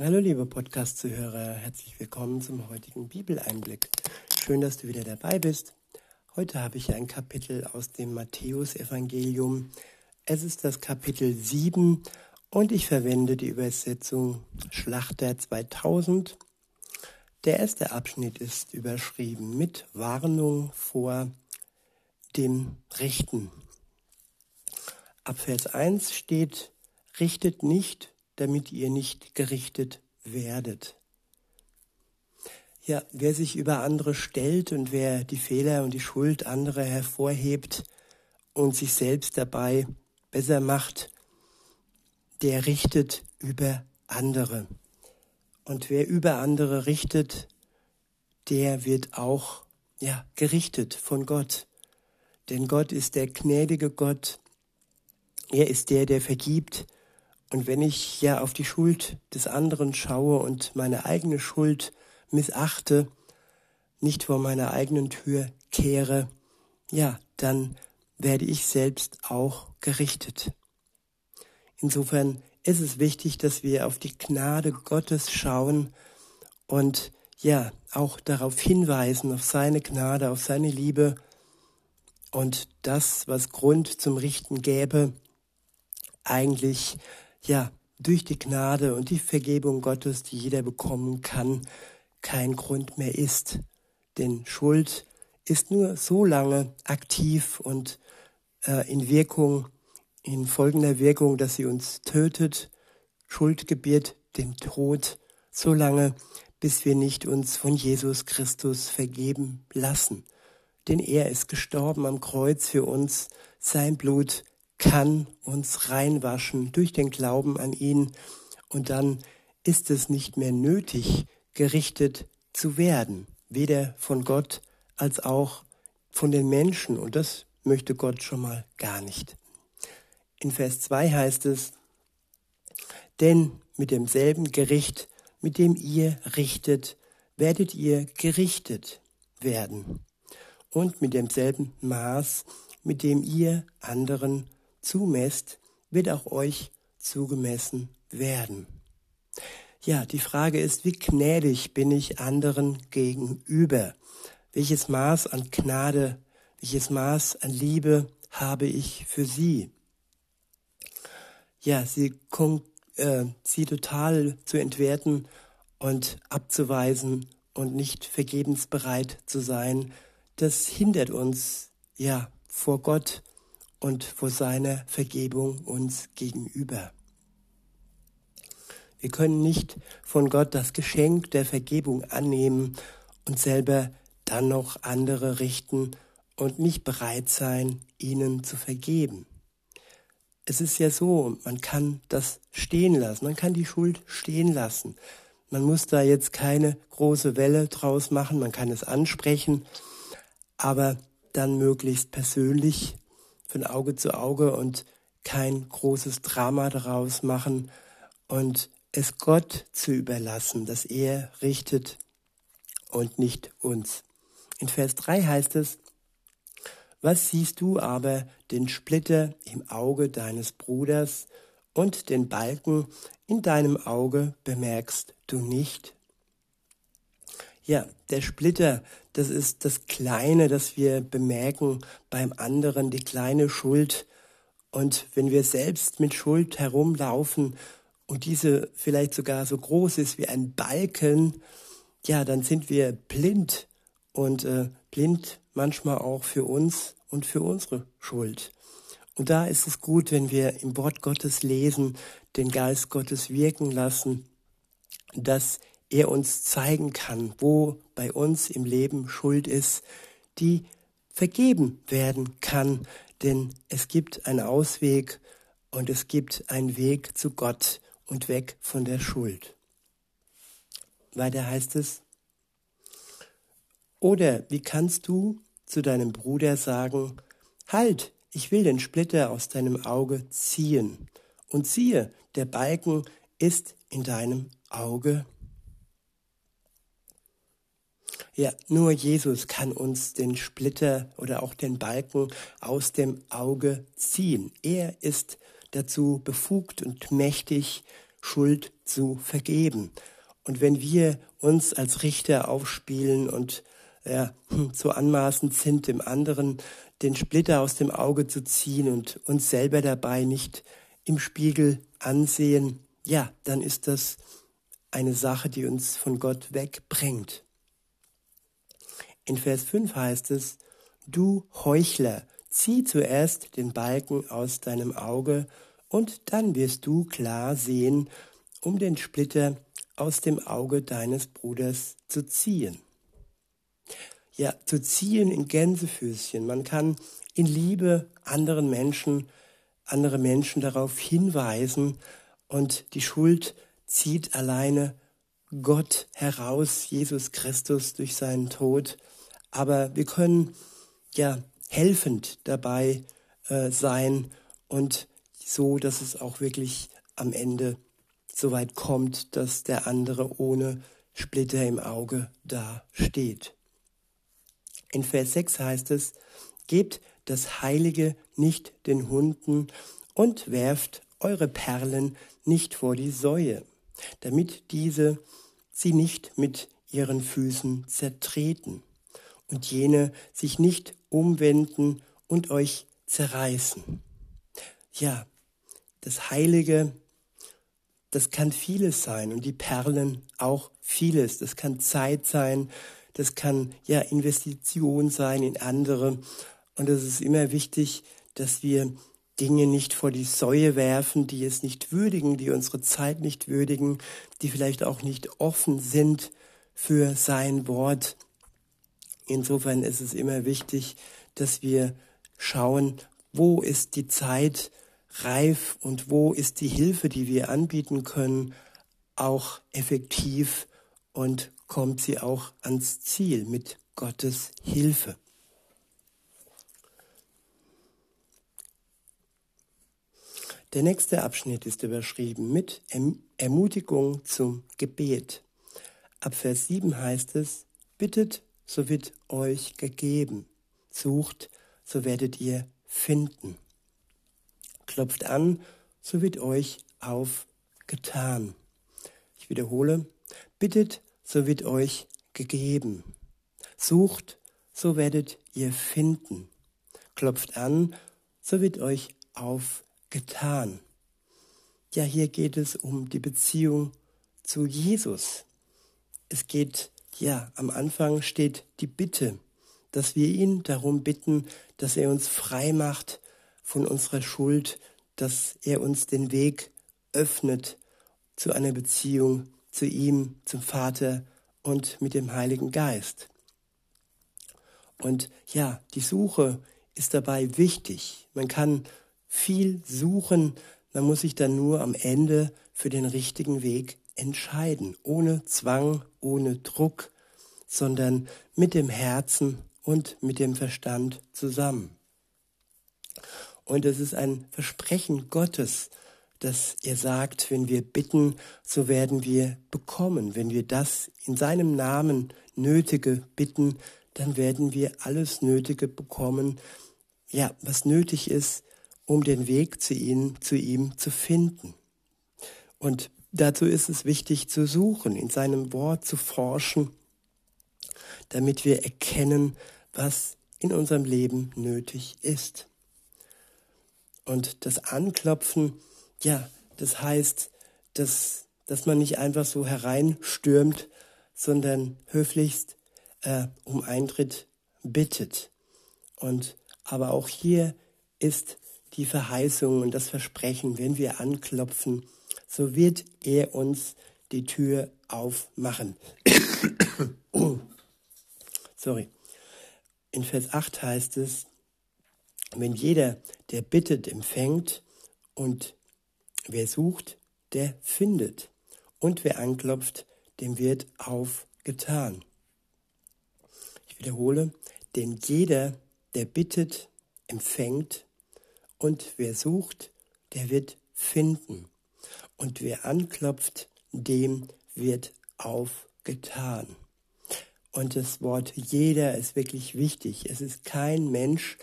Hallo liebe Podcast-Zuhörer, herzlich willkommen zum heutigen Bibeleinblick. Schön, dass du wieder dabei bist. Heute habe ich ein Kapitel aus dem Matthäusevangelium. Es ist das Kapitel 7 und ich verwende die Übersetzung Schlachter 2000. Der erste Abschnitt ist überschrieben mit Warnung vor dem Richten. Ab Vers 1 steht, richtet nicht damit ihr nicht gerichtet werdet. Ja, wer sich über andere stellt und wer die Fehler und die Schuld anderer hervorhebt und sich selbst dabei besser macht, der richtet über andere. Und wer über andere richtet, der wird auch ja, gerichtet von Gott. Denn Gott ist der gnädige Gott. Er ist der, der vergibt und wenn ich ja auf die Schuld des anderen schaue und meine eigene Schuld missachte, nicht vor meiner eigenen Tür kehre, ja, dann werde ich selbst auch gerichtet. Insofern ist es wichtig, dass wir auf die Gnade Gottes schauen und ja, auch darauf hinweisen, auf seine Gnade, auf seine Liebe und das, was Grund zum Richten gäbe, eigentlich ja, durch die Gnade und die Vergebung Gottes, die jeder bekommen kann, kein Grund mehr ist. Denn Schuld ist nur so lange aktiv und äh, in Wirkung, in folgender Wirkung, dass sie uns tötet. Schuld gebiert den Tod so lange, bis wir nicht uns von Jesus Christus vergeben lassen. Denn er ist gestorben am Kreuz für uns, sein Blut kann uns reinwaschen durch den Glauben an ihn. Und dann ist es nicht mehr nötig, gerichtet zu werden, weder von Gott als auch von den Menschen. Und das möchte Gott schon mal gar nicht. In Vers 2 heißt es, denn mit demselben Gericht, mit dem ihr richtet, werdet ihr gerichtet werden. Und mit demselben Maß, mit dem ihr anderen zumesst, wird auch euch zugemessen werden. Ja, die Frage ist, wie gnädig bin ich anderen gegenüber? Welches Maß an Gnade, welches Maß an Liebe habe ich für sie? Ja, sie, äh, sie total zu entwerten und abzuweisen und nicht vergebens bereit zu sein, das hindert uns ja vor Gott und vor seiner Vergebung uns gegenüber. Wir können nicht von Gott das Geschenk der Vergebung annehmen und selber dann noch andere richten und nicht bereit sein, ihnen zu vergeben. Es ist ja so, man kann das stehen lassen, man kann die Schuld stehen lassen. Man muss da jetzt keine große Welle draus machen, man kann es ansprechen, aber dann möglichst persönlich von Auge zu Auge und kein großes Drama daraus machen und es Gott zu überlassen, dass er richtet und nicht uns. In Vers 3 heißt es, was siehst du aber den Splitter im Auge deines Bruders und den Balken in deinem Auge bemerkst du nicht? Ja, der Splitter, das ist das Kleine, das wir bemerken beim anderen, die kleine Schuld. Und wenn wir selbst mit Schuld herumlaufen und diese vielleicht sogar so groß ist wie ein Balken, ja, dann sind wir blind und äh, blind manchmal auch für uns und für unsere Schuld. Und da ist es gut, wenn wir im Wort Gottes lesen, den Geist Gottes wirken lassen, dass er uns zeigen kann, wo bei uns im Leben Schuld ist, die vergeben werden kann, denn es gibt einen Ausweg und es gibt einen Weg zu Gott und weg von der Schuld. Weiter heißt es, oder wie kannst du zu deinem Bruder sagen, halt, ich will den Splitter aus deinem Auge ziehen, und siehe, der Balken ist in deinem Auge ja, nur Jesus kann uns den Splitter oder auch den Balken aus dem Auge ziehen. Er ist dazu befugt und mächtig, Schuld zu vergeben. Und wenn wir uns als Richter aufspielen und ja, so anmaßend sind, dem anderen den Splitter aus dem Auge zu ziehen und uns selber dabei nicht im Spiegel ansehen, ja, dann ist das eine Sache, die uns von Gott wegbringt. In Vers 5 heißt es, du Heuchler, zieh zuerst den Balken aus deinem Auge, und dann wirst du klar sehen, um den Splitter aus dem Auge deines Bruders zu ziehen. Ja, zu ziehen in Gänsefüßchen. Man kann in Liebe anderen Menschen, andere Menschen darauf hinweisen und die Schuld zieht alleine Gott heraus, Jesus Christus durch seinen Tod. Aber wir können ja helfend dabei äh, sein und so, dass es auch wirklich am Ende so weit kommt, dass der andere ohne Splitter im Auge da steht. In Vers 6 heißt es, gebt das Heilige nicht den Hunden und werft eure Perlen nicht vor die Säue, damit diese sie nicht mit ihren Füßen zertreten und jene sich nicht umwenden und euch zerreißen. Ja, das Heilige, das kann vieles sein und die Perlen auch vieles. Das kann Zeit sein, das kann ja Investition sein in andere. Und es ist immer wichtig, dass wir Dinge nicht vor die Säue werfen, die es nicht würdigen, die unsere Zeit nicht würdigen, die vielleicht auch nicht offen sind für sein Wort. Insofern ist es immer wichtig, dass wir schauen, wo ist die Zeit reif und wo ist die Hilfe, die wir anbieten können, auch effektiv und kommt sie auch ans Ziel mit Gottes Hilfe. Der nächste Abschnitt ist überschrieben mit Ermutigung zum Gebet. Ab Vers 7 heißt es, bittet, so wird euch gegeben, sucht, so werdet ihr finden klopft an, so wird euch aufgetan. Ich wiederhole, bittet, so wird euch gegeben. Sucht, so werdet ihr finden. Klopft an, so wird euch aufgetan. Ja, hier geht es um die Beziehung zu Jesus. Es geht, ja, am Anfang steht die Bitte, dass wir ihn darum bitten, dass er uns frei macht von unserer Schuld, dass er uns den Weg öffnet zu einer Beziehung zu ihm, zum Vater und mit dem Heiligen Geist. Und ja, die Suche ist dabei wichtig. Man kann viel suchen, man muss sich dann nur am Ende für den richtigen Weg entscheiden, ohne Zwang, ohne Druck, sondern mit dem Herzen und mit dem Verstand zusammen. Und es ist ein Versprechen Gottes, dass er sagt, wenn wir bitten, so werden wir bekommen. Wenn wir das in seinem Namen Nötige bitten, dann werden wir alles Nötige bekommen, ja, was nötig ist, um den Weg zu ihm, zu ihm zu finden. Und dazu ist es wichtig zu suchen, in seinem Wort zu forschen, damit wir erkennen, was in unserem Leben nötig ist. Und das Anklopfen, ja, das heißt, dass, dass man nicht einfach so hereinstürmt, sondern höflichst äh, um Eintritt bittet. Und aber auch hier ist die Verheißung und das Versprechen, wenn wir anklopfen, so wird er uns die Tür aufmachen. Sorry. In Vers 8 heißt es, wenn jeder, der bittet, empfängt und wer sucht, der findet und wer anklopft, dem wird aufgetan. Ich wiederhole, denn jeder, der bittet, empfängt und wer sucht, der wird finden und wer anklopft, dem wird aufgetan. Und das Wort jeder ist wirklich wichtig. Es ist kein Mensch,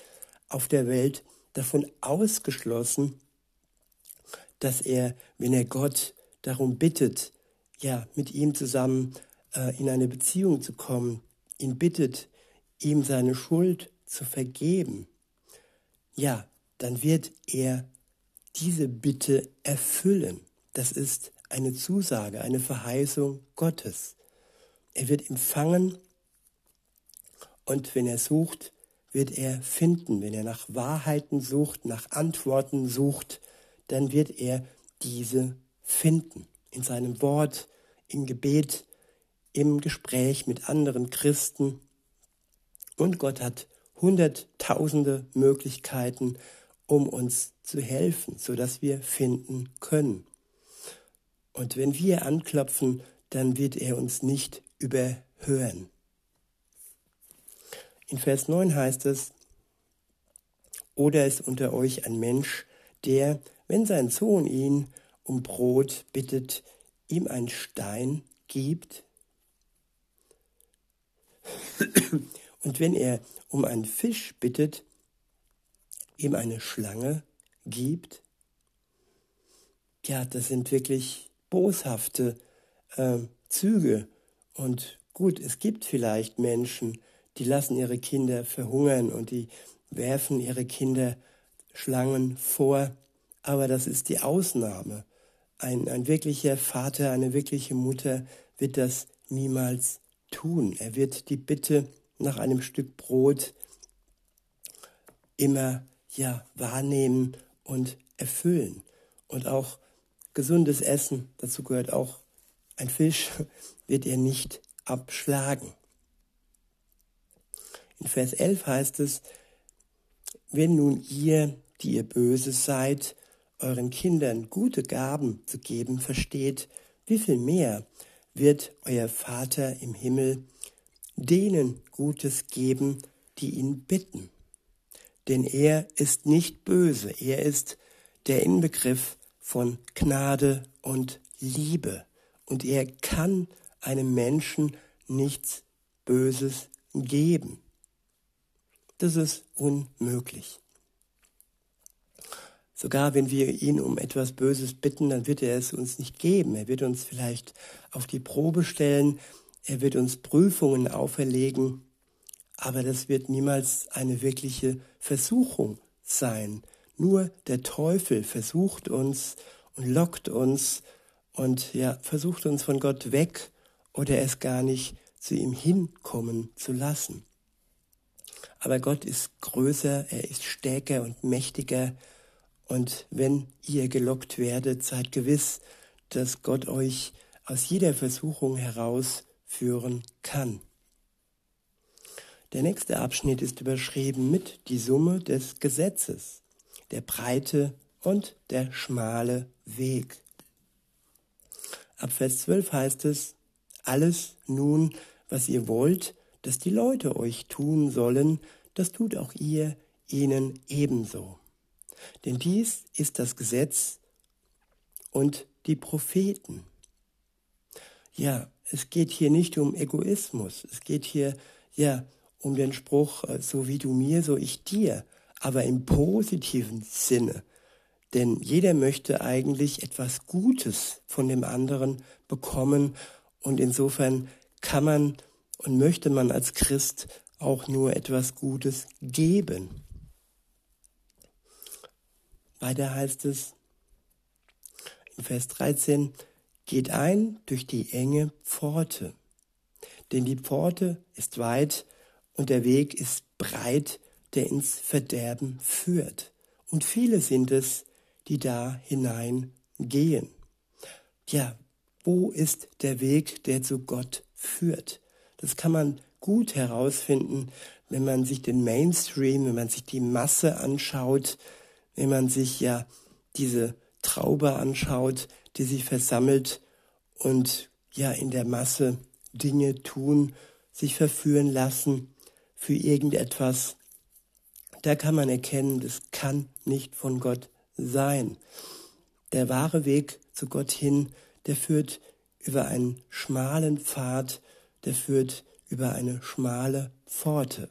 auf der Welt davon ausgeschlossen, dass er, wenn er Gott darum bittet, ja, mit ihm zusammen äh, in eine Beziehung zu kommen, ihn bittet, ihm seine Schuld zu vergeben, ja, dann wird er diese Bitte erfüllen. Das ist eine Zusage, eine Verheißung Gottes. Er wird empfangen und wenn er sucht, wird er finden. Wenn er nach Wahrheiten sucht, nach Antworten sucht, dann wird er diese finden. In seinem Wort, im Gebet, im Gespräch mit anderen Christen. Und Gott hat hunderttausende Möglichkeiten, um uns zu helfen, sodass wir finden können. Und wenn wir anklopfen, dann wird er uns nicht überhören. In Vers 9 heißt es, oder ist unter euch ein Mensch, der, wenn sein Sohn ihn um Brot bittet, ihm einen Stein gibt? Und wenn er um einen Fisch bittet, ihm eine Schlange gibt? Ja, das sind wirklich boshafte äh, Züge. Und gut, es gibt vielleicht Menschen, die lassen ihre Kinder verhungern und die werfen ihre Kinder Schlangen vor, aber das ist die Ausnahme. Ein, ein wirklicher Vater, eine wirkliche Mutter wird das niemals tun. Er wird die Bitte nach einem Stück Brot immer ja wahrnehmen und erfüllen. Und auch gesundes Essen, dazu gehört auch ein Fisch, wird er nicht abschlagen. In Vers 11 heißt es, wenn nun ihr, die ihr böse seid, euren Kindern gute Gaben zu geben versteht, wie viel mehr wird euer Vater im Himmel denen Gutes geben, die ihn bitten. Denn er ist nicht böse, er ist der Inbegriff von Gnade und Liebe. Und er kann einem Menschen nichts Böses geben. Das ist unmöglich. Sogar wenn wir ihn um etwas Böses bitten, dann wird er es uns nicht geben. Er wird uns vielleicht auf die Probe stellen, er wird uns Prüfungen auferlegen, aber das wird niemals eine wirkliche Versuchung sein. Nur der Teufel versucht uns und lockt uns und ja, versucht uns von Gott weg oder es gar nicht zu ihm hinkommen zu lassen. Aber Gott ist größer, er ist stärker und mächtiger. Und wenn ihr gelockt werdet, seid gewiss, dass Gott euch aus jeder Versuchung herausführen kann. Der nächste Abschnitt ist überschrieben mit die Summe des Gesetzes, der breite und der schmale Weg. Ab Vers 12 heißt es, alles nun, was ihr wollt, dass die Leute euch tun sollen, das tut auch ihr ihnen ebenso. Denn dies ist das Gesetz und die Propheten. Ja, es geht hier nicht um Egoismus. Es geht hier ja um den Spruch, äh, so wie du mir, so ich dir, aber im positiven Sinne. Denn jeder möchte eigentlich etwas Gutes von dem anderen bekommen und insofern kann man und möchte man als Christ auch nur etwas Gutes geben. Weiter heißt es in Vers 13, geht ein durch die enge Pforte, denn die Pforte ist weit und der Weg ist breit, der ins Verderben führt. Und viele sind es, die da hineingehen. Ja, wo ist der Weg, der zu Gott führt? Das kann man gut herausfinden, wenn man sich den Mainstream, wenn man sich die Masse anschaut, wenn man sich ja diese Traube anschaut, die sich versammelt und ja in der Masse Dinge tun, sich verführen lassen für irgendetwas. Da kann man erkennen, das kann nicht von Gott sein. Der wahre Weg zu Gott hin, der führt über einen schmalen Pfad, der führt über eine schmale Pforte.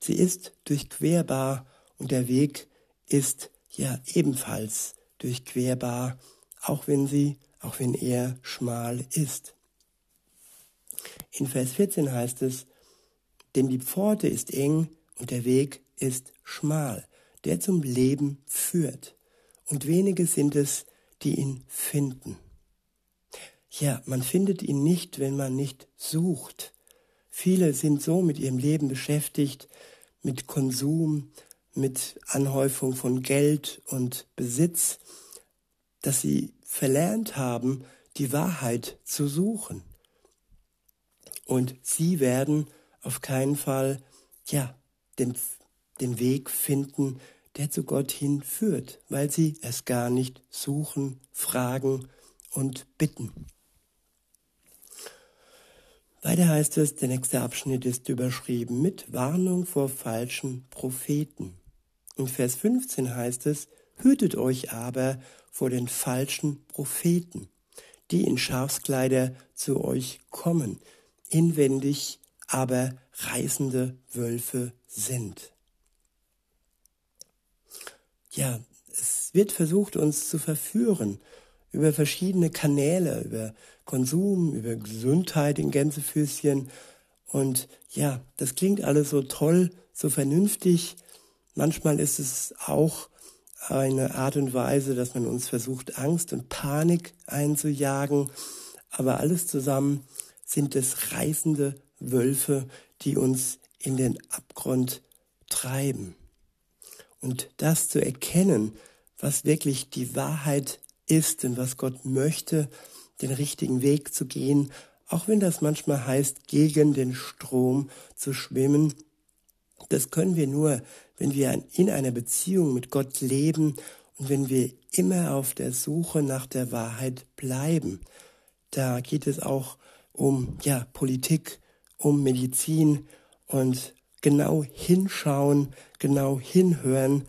Sie ist durchquerbar und der Weg ist ja ebenfalls durchquerbar, auch wenn sie auch wenn er schmal ist. In Vers 14 heißt es, denn die Pforte ist eng und der Weg ist schmal, der zum Leben führt. Und wenige sind es, die ihn finden. Ja, man findet ihn nicht, wenn man nicht sucht. Viele sind so mit ihrem Leben beschäftigt, mit Konsum, mit Anhäufung von Geld und Besitz, dass sie verlernt haben, die Wahrheit zu suchen. Und sie werden auf keinen Fall, ja, den, den Weg finden, der zu Gott hinführt, weil sie es gar nicht suchen, fragen und bitten. Weiter heißt es, der nächste Abschnitt ist überschrieben mit Warnung vor falschen Propheten. In Vers 15 heißt es, hütet euch aber vor den falschen Propheten, die in Schafskleider zu euch kommen, inwendig aber reißende Wölfe sind. Ja, es wird versucht, uns zu verführen über verschiedene Kanäle, über Konsum, über Gesundheit in Gänsefüßchen. Und ja, das klingt alles so toll, so vernünftig. Manchmal ist es auch eine Art und Weise, dass man uns versucht, Angst und Panik einzujagen. Aber alles zusammen sind es reißende Wölfe, die uns in den Abgrund treiben. Und das zu erkennen, was wirklich die Wahrheit ist und was Gott möchte, den richtigen Weg zu gehen, auch wenn das manchmal heißt, gegen den Strom zu schwimmen, das können wir nur, wenn wir in einer Beziehung mit Gott leben und wenn wir immer auf der Suche nach der Wahrheit bleiben. Da geht es auch um ja, Politik, um Medizin und genau hinschauen, genau hinhören,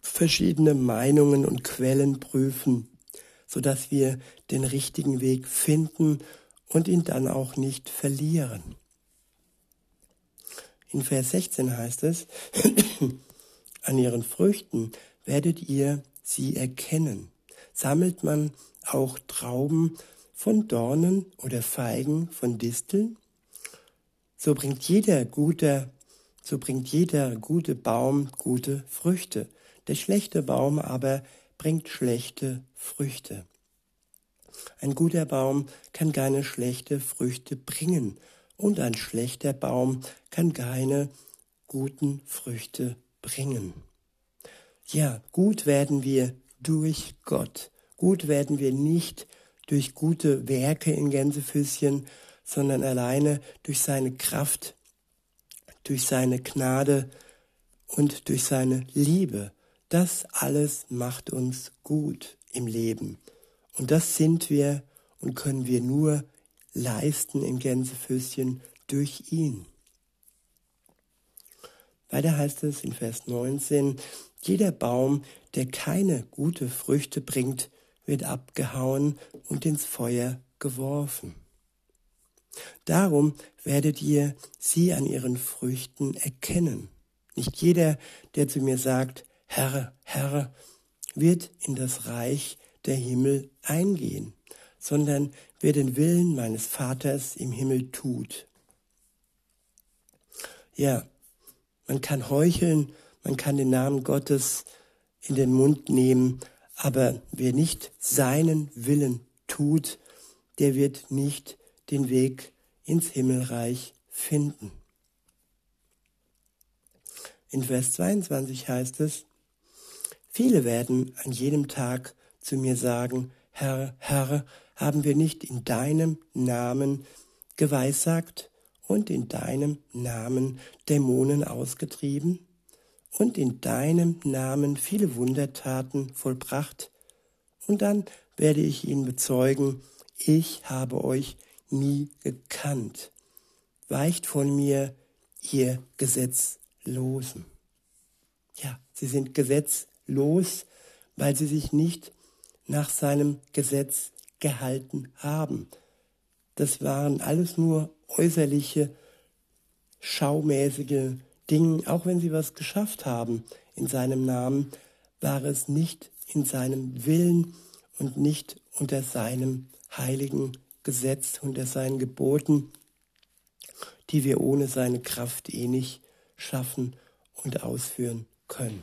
verschiedene Meinungen und Quellen prüfen, sodass wir den richtigen Weg finden und ihn dann auch nicht verlieren. In Vers 16 heißt es, an ihren Früchten werdet ihr sie erkennen. Sammelt man auch Trauben von Dornen oder Feigen von Disteln? So bringt jeder gute, so bringt jeder gute Baum gute Früchte. Der schlechte Baum aber bringt schlechte Früchte. Ein guter Baum kann keine schlechte Früchte bringen und ein schlechter Baum kann keine guten Früchte bringen. Ja, gut werden wir durch Gott. Gut werden wir nicht durch gute Werke in Gänsefüßchen, sondern alleine durch seine Kraft, durch seine Gnade und durch seine Liebe. Das alles macht uns gut im Leben. Und das sind wir und können wir nur leisten in Gänsefüßchen durch ihn. Weiter heißt es in Vers 19, jeder Baum, der keine gute Früchte bringt, wird abgehauen und ins Feuer geworfen. Darum werdet ihr sie an ihren Früchten erkennen. Nicht jeder, der zu mir sagt, Herr, Herr, wird in das Reich der Himmel eingehen, sondern wer den Willen meines Vaters im Himmel tut. Ja, man kann heucheln, man kann den Namen Gottes in den Mund nehmen, aber wer nicht seinen Willen tut, der wird nicht den Weg ins Himmelreich finden. In Vers 22 heißt es, viele werden an jedem Tag zu mir sagen, Herr, Herr, haben wir nicht in deinem Namen geweissagt und in deinem Namen Dämonen ausgetrieben und in deinem Namen viele Wundertaten vollbracht? Und dann werde ich ihnen bezeugen, ich habe euch nie gekannt. Weicht von mir, ihr Gesetzlosen. Ja, sie sind gesetzlos, weil sie sich nicht nach seinem Gesetz gehalten haben. Das waren alles nur äußerliche, schaumäßige Dinge, auch wenn sie was geschafft haben in seinem Namen, war es nicht in seinem Willen und nicht unter seinem heiligen Gesetz, unter seinen Geboten, die wir ohne seine Kraft eh nicht schaffen und ausführen können.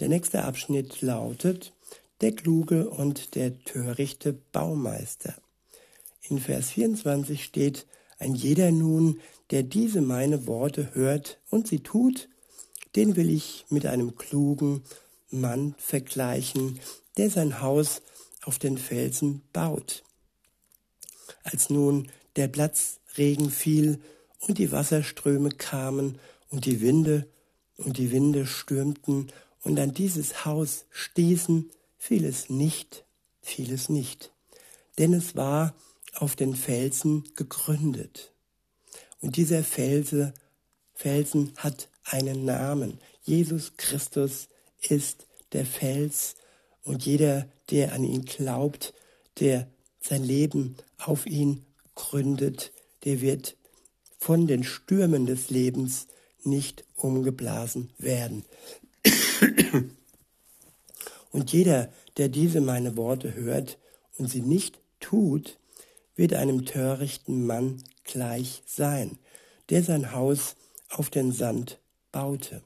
Der nächste Abschnitt lautet der kluge und der törichte Baumeister. In Vers 24 steht, ein jeder nun, der diese meine Worte hört und sie tut, den will ich mit einem klugen Mann vergleichen, der sein Haus auf den Felsen baut. Als nun der Platzregen fiel und die Wasserströme kamen und die Winde und die Winde stürmten und an dieses Haus stießen, fiel es nicht, fiel es nicht, denn es war auf den Felsen gegründet. Und dieser Felse, Felsen hat einen Namen. Jesus Christus ist der Fels und jeder, der an ihn glaubt, der sein Leben auf ihn gründet, der wird von den Stürmen des Lebens nicht umgeblasen werden. Und jeder, der diese meine Worte hört und sie nicht tut, wird einem törichten Mann gleich sein, der sein Haus auf den Sand baute.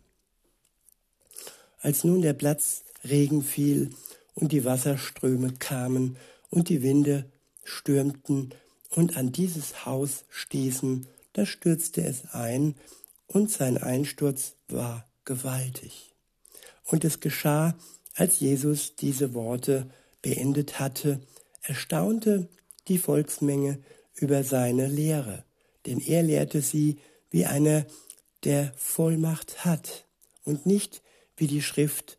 Als nun der Platzregen fiel und die Wasserströme kamen und die Winde stürmten und an dieses Haus stießen, da stürzte es ein, und sein Einsturz war gewaltig. Und es geschah, als Jesus diese Worte beendet hatte, erstaunte die Volksmenge über seine Lehre, denn er lehrte sie wie einer, der Vollmacht hat und nicht wie die Schrift